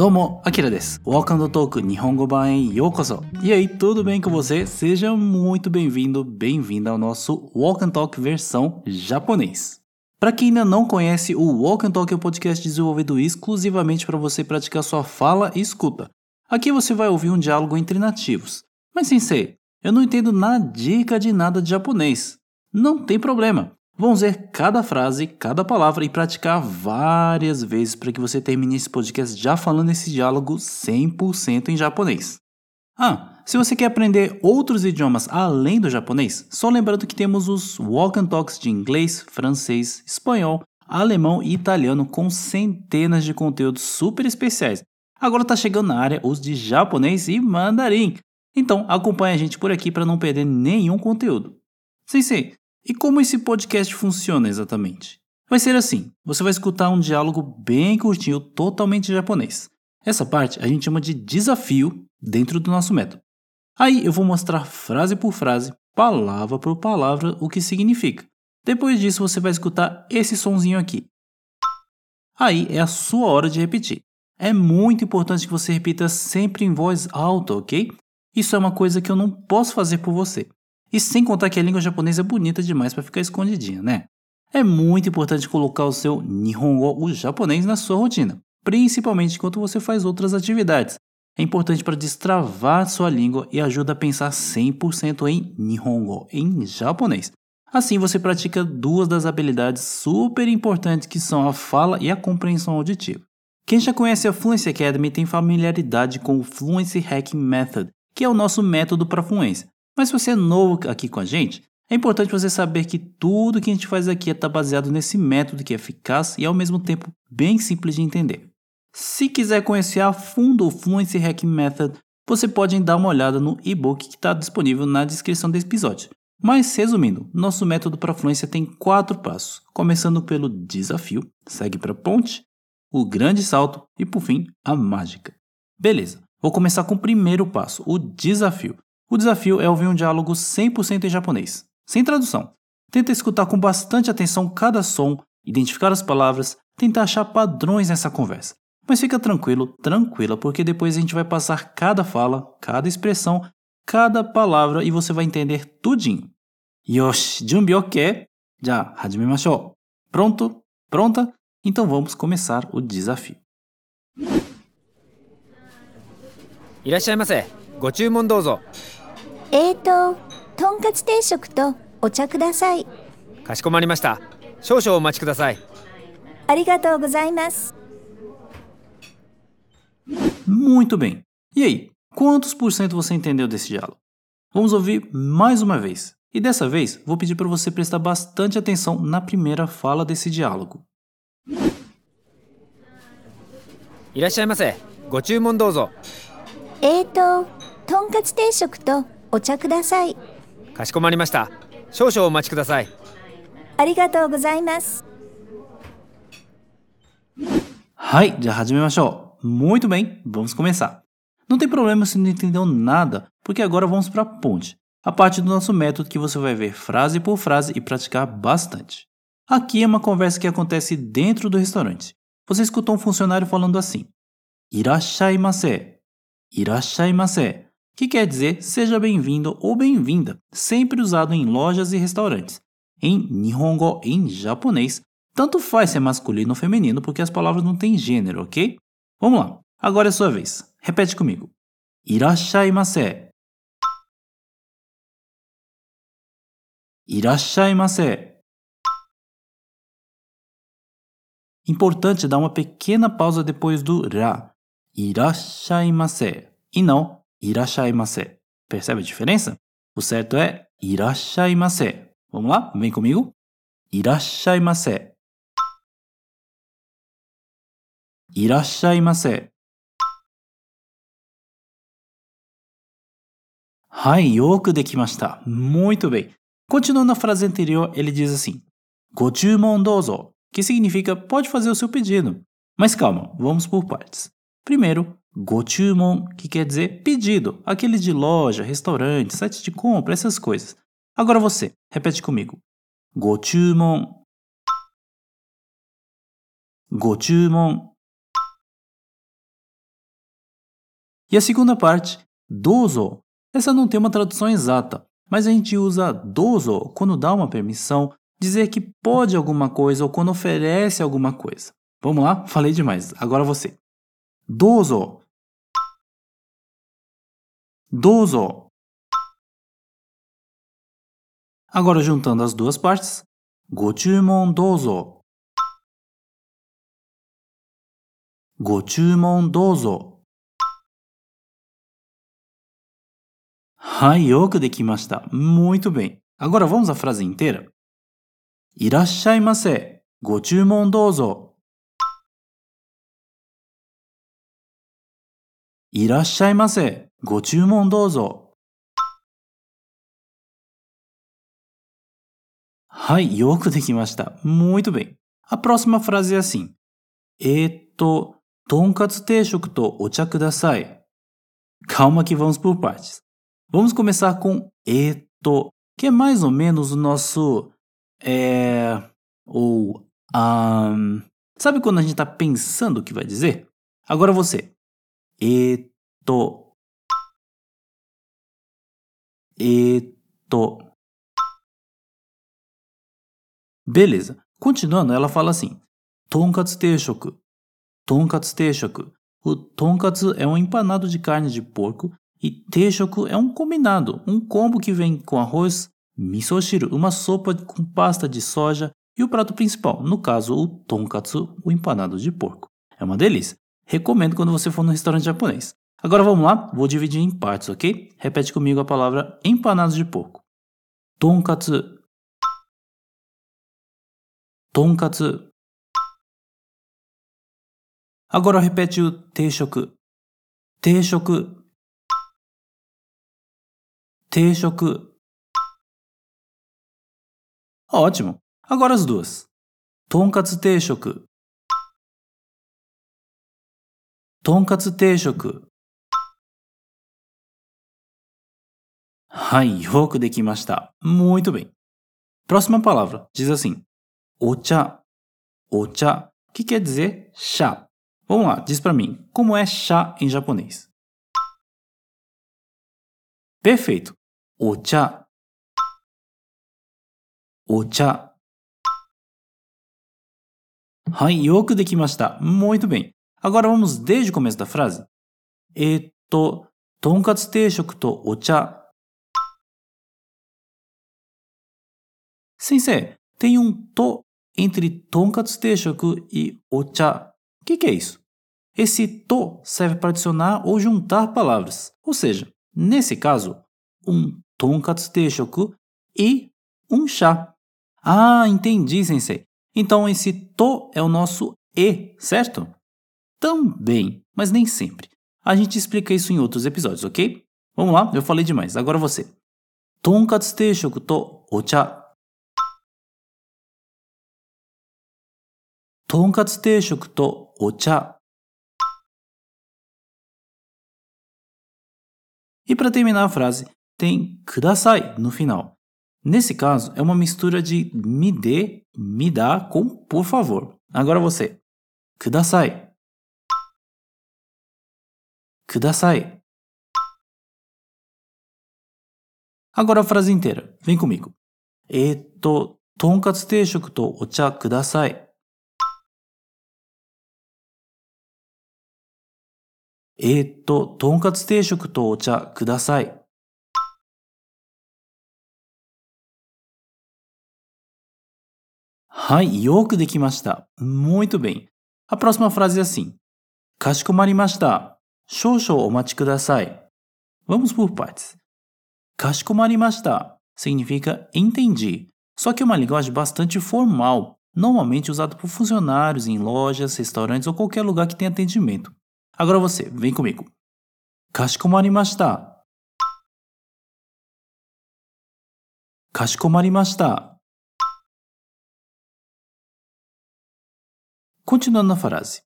Domo, Akira desu. Welcome to Talk Nihongo Ban em Yokoso. E aí, tudo bem com você? Seja muito bem-vindo, bem-vinda ao nosso Walk and Talk versão japonês. Para quem ainda não conhece, o Walk and Talk é um podcast desenvolvido exclusivamente para você praticar sua fala e escuta. Aqui você vai ouvir um diálogo entre nativos. Mas sensei, eu não entendo nada dica de nada de japonês. Não tem problema. Vamos ver cada frase, cada palavra e praticar várias vezes para que você termine esse podcast já falando esse diálogo 100% em japonês. Ah, se você quer aprender outros idiomas além do japonês, só lembrando que temos os Walk and Talks de inglês, francês, espanhol, alemão e italiano com centenas de conteúdos super especiais. Agora está chegando na área os de japonês e mandarim. Então acompanhe a gente por aqui para não perder nenhum conteúdo. Sim, sim. E como esse podcast funciona exatamente? Vai ser assim: você vai escutar um diálogo bem curtinho, totalmente japonês. Essa parte a gente chama de desafio dentro do nosso método. Aí eu vou mostrar frase por frase, palavra por palavra, o que significa. Depois disso você vai escutar esse sonzinho aqui. Aí é a sua hora de repetir. É muito importante que você repita sempre em voz alta, ok? Isso é uma coisa que eu não posso fazer por você. E sem contar que a língua japonesa é bonita demais para ficar escondidinha, né? É muito importante colocar o seu Nihongo, o japonês, na sua rotina, principalmente enquanto você faz outras atividades. É importante para destravar sua língua e ajuda a pensar 100% em Nihongo, em japonês. Assim você pratica duas das habilidades super importantes que são a fala e a compreensão auditiva. Quem já conhece a Fluency Academy tem familiaridade com o Fluency Hacking Method, que é o nosso método para fluência. Mas se você é novo aqui com a gente, é importante você saber que tudo que a gente faz aqui está baseado nesse método que é eficaz e ao mesmo tempo bem simples de entender. Se quiser conhecer a fundo o Fluency Hacking Method, você pode dar uma olhada no e-book que está disponível na descrição desse episódio. Mas resumindo, nosso método para fluência tem quatro passos, começando pelo desafio, segue para a ponte, o grande salto e por fim a mágica. Beleza, vou começar com o primeiro passo, o desafio. O desafio é ouvir um diálogo 100% em japonês, sem tradução. Tenta escutar com bastante atenção cada som, identificar as palavras, tentar achar padrões nessa conversa. Mas fica tranquilo, tranquila, porque depois a gente vai passar cada fala, cada expressão, cada palavra e você vai entender tudinho. Yoshi, junbi ok? Já, hajimemashou. Pronto? Pronta? Então vamos começar o desafio. いらっしゃいませご注文どうぞ えーと、とんかつ定食とお茶ください。かしこまりました少々お待ちくださいありがとうございます。 Muito bem. E aí, quantos por cento você entendeu desse diálogo? Vamos ouvir mais uma vez. E dessa vez, vou pedir para você prestar bastante atenção na primeira fala desse diálogo. いらっしゃいませご注文どうぞえーと、とんかつ定食と お茶ください。かしこまりました少々お待ちくださいありがとうございます。 Hai, já hajimemashou. Muito bem, vamos começar. Não tem problema se não entendeu nada, porque agora vamos para a ponte, a parte do nosso método que você vai ver frase por frase e praticar bastante. Aqui é uma conversa que acontece dentro do restaurante. Você escutou um funcionário falando assim: Irashaimase. Irashaimase. Que quer dizer seja bem-vindo ou bem-vinda, sempre usado em lojas e restaurantes. Em Nihongo, em japonês, tanto faz se é masculino ou feminino, porque as palavras não têm gênero, ok? Vamos lá, agora é sua vez. Repete comigo. Irashaimase. Irashaimase. Importante dar uma pequena pausa depois do ra. Irashaimase. E não irashaimase. Percebe a diferença? O certo é irashaimase. Vamos lá? Vem comigo. Irashaimase. Irashaimase. Hai, yoku dekimashita. Muito bem. Continuando a frase anterior, ele diz assim: Gochumon dozo, que significa pode fazer o seu pedido. Mas calma, vamos por partes. Primeiro, Gochumon, que quer dizer pedido, aqueles de loja, restaurante, site de compra, essas coisas. Agora você, repete comigo. Gochumon. Gochumon. E a segunda parte, dozo. Essa não tem uma tradução exata, mas a gente usa dozo quando dá uma permissão, dizer que pode alguma coisa ou quando oferece alguma coisa. Vamos lá? Falei demais. Agora você. Dozo. Dozo. Agora juntando as duas partes. ご注文どうぞ。ご注文どうぞ。はい、よくできました。Muito bem. Agora vamos à frase inteira. いらっしゃいませ。ご注文どうぞ。いらっしゃいませ。ご注文どうぞ。はい、よくできました。Muito bem. A próxima frase é assim. えーっと、とんかつ定食とお茶ください。Calma que vamos por partes. Vamos começar com eto, que é mais ou menos o nosso. É. Ou. Um, sabe quando a gente está pensando o que vai dizer? Agora você. Eto. Eto. Beleza. Continuando, ela fala assim: Tonkatsu teishoku. Tonkatsu teishoku. O tonkatsu é um empanado de carne de porco e teishoku é um combinado, um combo que vem com arroz, misoshiro, uma sopa com pasta de soja e o prato principal, no caso o tonkatsu, o empanado de porco. É uma delícia. Recomendo quando você for no restaurante japonês. Agora vamos lá, vou dividir em partes, ok? Repete comigo a palavra empanados de porco. Tonkatsu. Tonkatsu. Agora repete o teishoku. Teishoku. Teishoku. Ótimo. Agora as duas. Tonkatsu teishoku. とんかつ定食。はい、よくできました。Muito bem. Próxima palavra diz assim: Ocha. Ocha, que quer dizer chá. Vamos lá, diz para mim, como é chá em japonês? Perfeito. Ocha. Ocha. Hai, yoku dekimashita. Muito bem. Agora vamos desde o começo da frase. Eto, tonkatsu teishoku to ocha. Sensei, tem um to entre tonkatsu teishoku e ocha. O que, que é isso? Esse to serve para adicionar ou juntar palavras. Ou seja, nesse caso, um tonkatsu teishoku e um chá. Ah, entendi, sensei. Então esse to é o nosso e, certo? também, mas nem sempre. A gente explica isso em outros episódios, ok? Vamos lá, eu falei demais, agora você. Tonkatsu teishoku to ocha. Tonkatsu teishoku to ocha. E para terminar a frase, tem kudasai no final. Nesse caso, é uma mistura de me dê, me dá com por favor. Agora você. Kudasai. ください。Agora a frase. Vem comigo. えっと、とんかつ定食とお茶ください。はい、よくできました。もう一度便。A próxima かしこまりました。少々お待ちください。Vamos por partes. かしこまりました significa entendi, só que é uma linguagem bastante formal, normalmente usada por funcionários em lojas, restaurantes ou qualquer lugar que tenha atendimento. Agora você, vem comigo. かしこまりました。かしこまりました。Continuando na frase.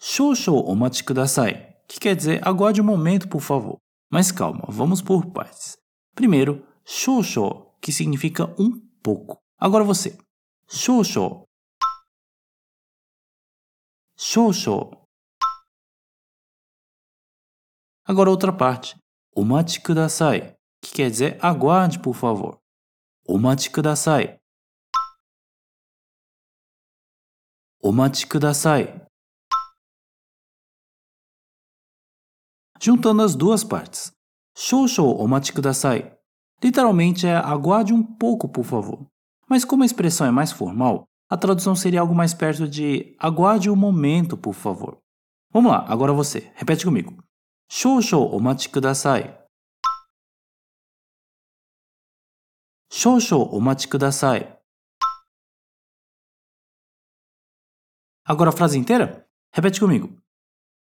少々お待ちください. Que quer dizer aguarde um momento, por favor. Mas calma, vamos por partes. Primeiro, 少々, que significa um pouco. Agora você. 少々 Shoushou. Agora outra parte. Omachi kudasai, que quer dizer aguarde, por favor. Omachi kudasai. Omachi kudasai. Juntando as duas partes. Shoushou omachi kudasai. Literalmente é aguarde um pouco, por favor. Mas como a expressão é mais formal, a tradução seria algo mais perto de aguarde um momento, por favor. Vamos lá, agora você. Repete comigo. Shoushou omachi kudasai. Shoushou omachi kudasai. Agora a frase inteira? Repete comigo.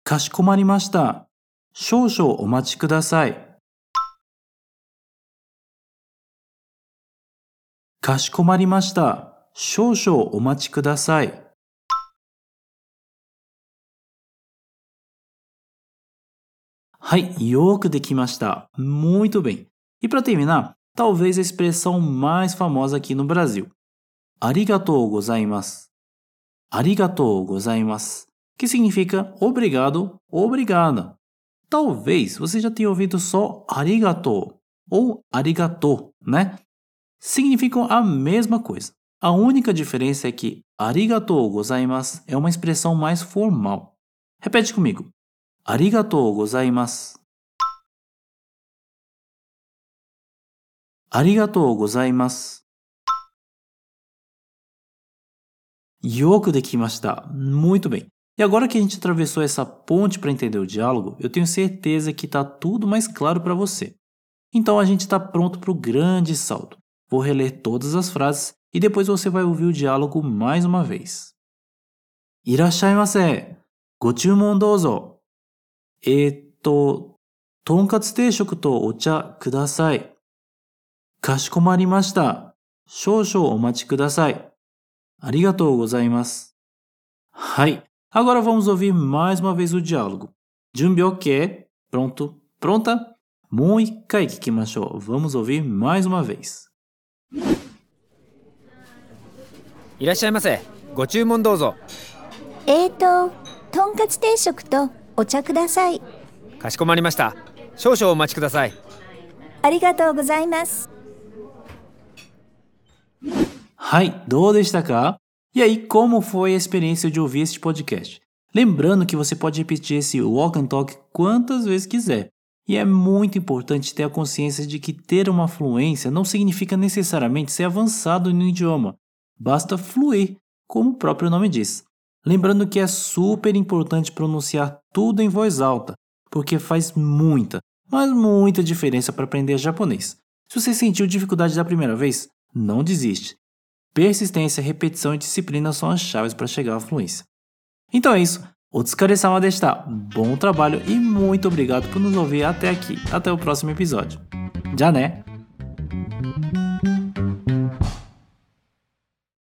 Kashikomarimashita. Shoushou omachi kudasai. かしこまりました。少々お待ちください。はい、よくできました。Muito bem. E para terminar, talvez a expressão mais famosa aqui no Brasil. Arigatou gozaimasu. Arigatou gozaimasu. Que significa obrigado, obrigada. Talvez você já tenha ouvido só arigatou ou arigato, né? significam a mesma coisa. A única diferença é que arigatou gozaimasu é uma expressão mais formal. Repete comigo. Arigatou gozaimasu. Arigatou gozaimasu. Muito bem. E agora que a gente atravessou essa ponte para entender o diálogo, eu tenho certeza que está tudo mais claro para você. Então a gente está pronto para o grande salto. Vou reler todas as frases e depois você vai ouvir o diálogo mais uma vez. Irashaimase. Gochumon. Etto, tonkatsu teishoku to ocha kudasai. Kashikomarimashita. Shoushou omachi kudasai. Arigatou gozaimasu. Agora vamos ouvir mais uma vez o diálogo. Junbi ok? Pronto? Pronta? もう一回聞きましょう。Vamos ouvir mais uma vez. いらっしゃいませご注文どうぞえーと、とんかつ定食とお茶ください。かしこまりました少々お待ちくださいありがとうございます。 Hai, どうでしたか e aí, como foi a experiência de ouvir este podcast? Lembrando que você pode repetir esse Walk and Talk quantas vezes quiser. E é muito importante ter a consciência de que ter uma fluência não significa necessariamente ser avançado no idioma. Basta fluir, como o próprio nome diz. Lembrando que é super importante pronunciar tudo em voz alta, porque faz muita, mas muita diferença para aprender japonês. Se você sentiu dificuldade da primeira vez, não desiste. Persistência, repetição e disciplina são as chaves para chegar à fluência. Então é isso. O Otsukaresama desta. Bom trabalho e muito obrigado por nos ouvir até aqui. Até o próximo episódio. Já né?